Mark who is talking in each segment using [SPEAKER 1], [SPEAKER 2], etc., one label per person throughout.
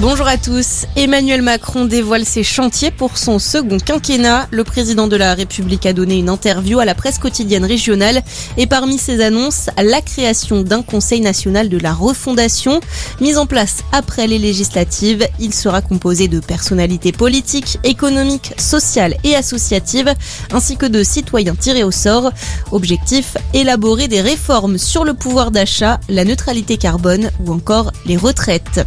[SPEAKER 1] Bonjour à tous. Emmanuel Macron dévoile ses chantiers pour son second quinquennat. Le président de la République a donné une interview à la presse quotidienne régionale et parmi ses annonces, la création d'un conseil national de la refondation. Mis en place après les législatives, il sera composé de personnalités politiques, économiques, sociales et associatives, ainsi que de citoyens tirés au sort. Objectif, élaborer des réformes sur le pouvoir d'achat, la neutralité carbone ou encore les retraites.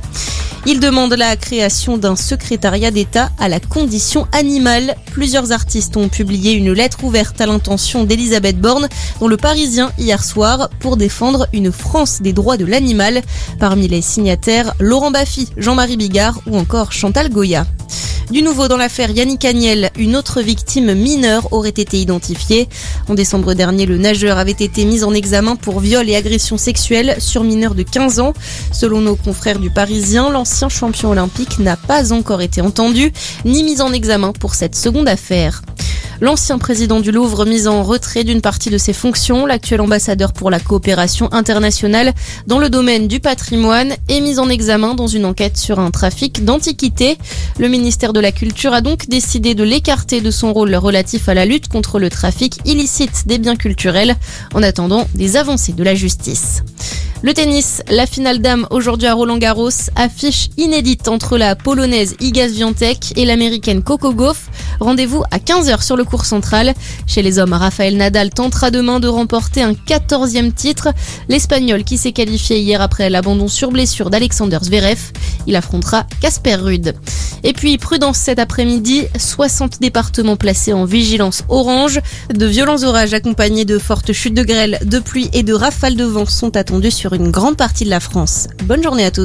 [SPEAKER 1] Il demande la création d'un secrétariat d'État à la condition animale. Plusieurs artistes ont publié une lettre ouverte à l'intention d'Elisabeth Borne dans le Parisien hier soir pour défendre une France des droits de l'animal. Parmi les signataires, Laurent Baffy, Jean-Marie Bigard ou encore Chantal Goya. Du nouveau dans l'affaire Yannick Agnel, une autre victime mineure aurait été identifiée. En décembre dernier, le nageur avait été mis en examen pour viol et agression sexuelle sur mineur de 15 ans. Selon nos confrères du Parisien, l'ancien champion olympique n'a pas encore été entendu ni mis en examen pour cette seconde affaire. L'ancien président du Louvre mis en retrait d'une partie de ses fonctions, l'actuel ambassadeur pour la coopération internationale dans le domaine du patrimoine est mis en examen dans une enquête sur un trafic d'antiquités. Le ministère de la Culture a donc décidé de l'écarter de son rôle relatif à la lutte contre le trafic illicite des biens culturels en attendant des avancées de la justice. Le tennis, la finale dame aujourd'hui à Roland Garros, affiche inédite entre la polonaise Iga Swiatek et l'américaine Coco Gauff. Rendez-vous à 15h sur le cours central. Chez les hommes, Rafael Nadal tentera demain de remporter un 14e titre. L'Espagnol qui s'est qualifié hier après l'abandon sur blessure d'Alexander Zverev. Il affrontera Casper Rude. Et puis prudence cet après-midi, 60 départements placés en vigilance orange. De violents orages accompagnés de fortes chutes de grêle, de pluie et de rafales de vent sont attendus sur une grande partie de la France. Bonne journée à tous.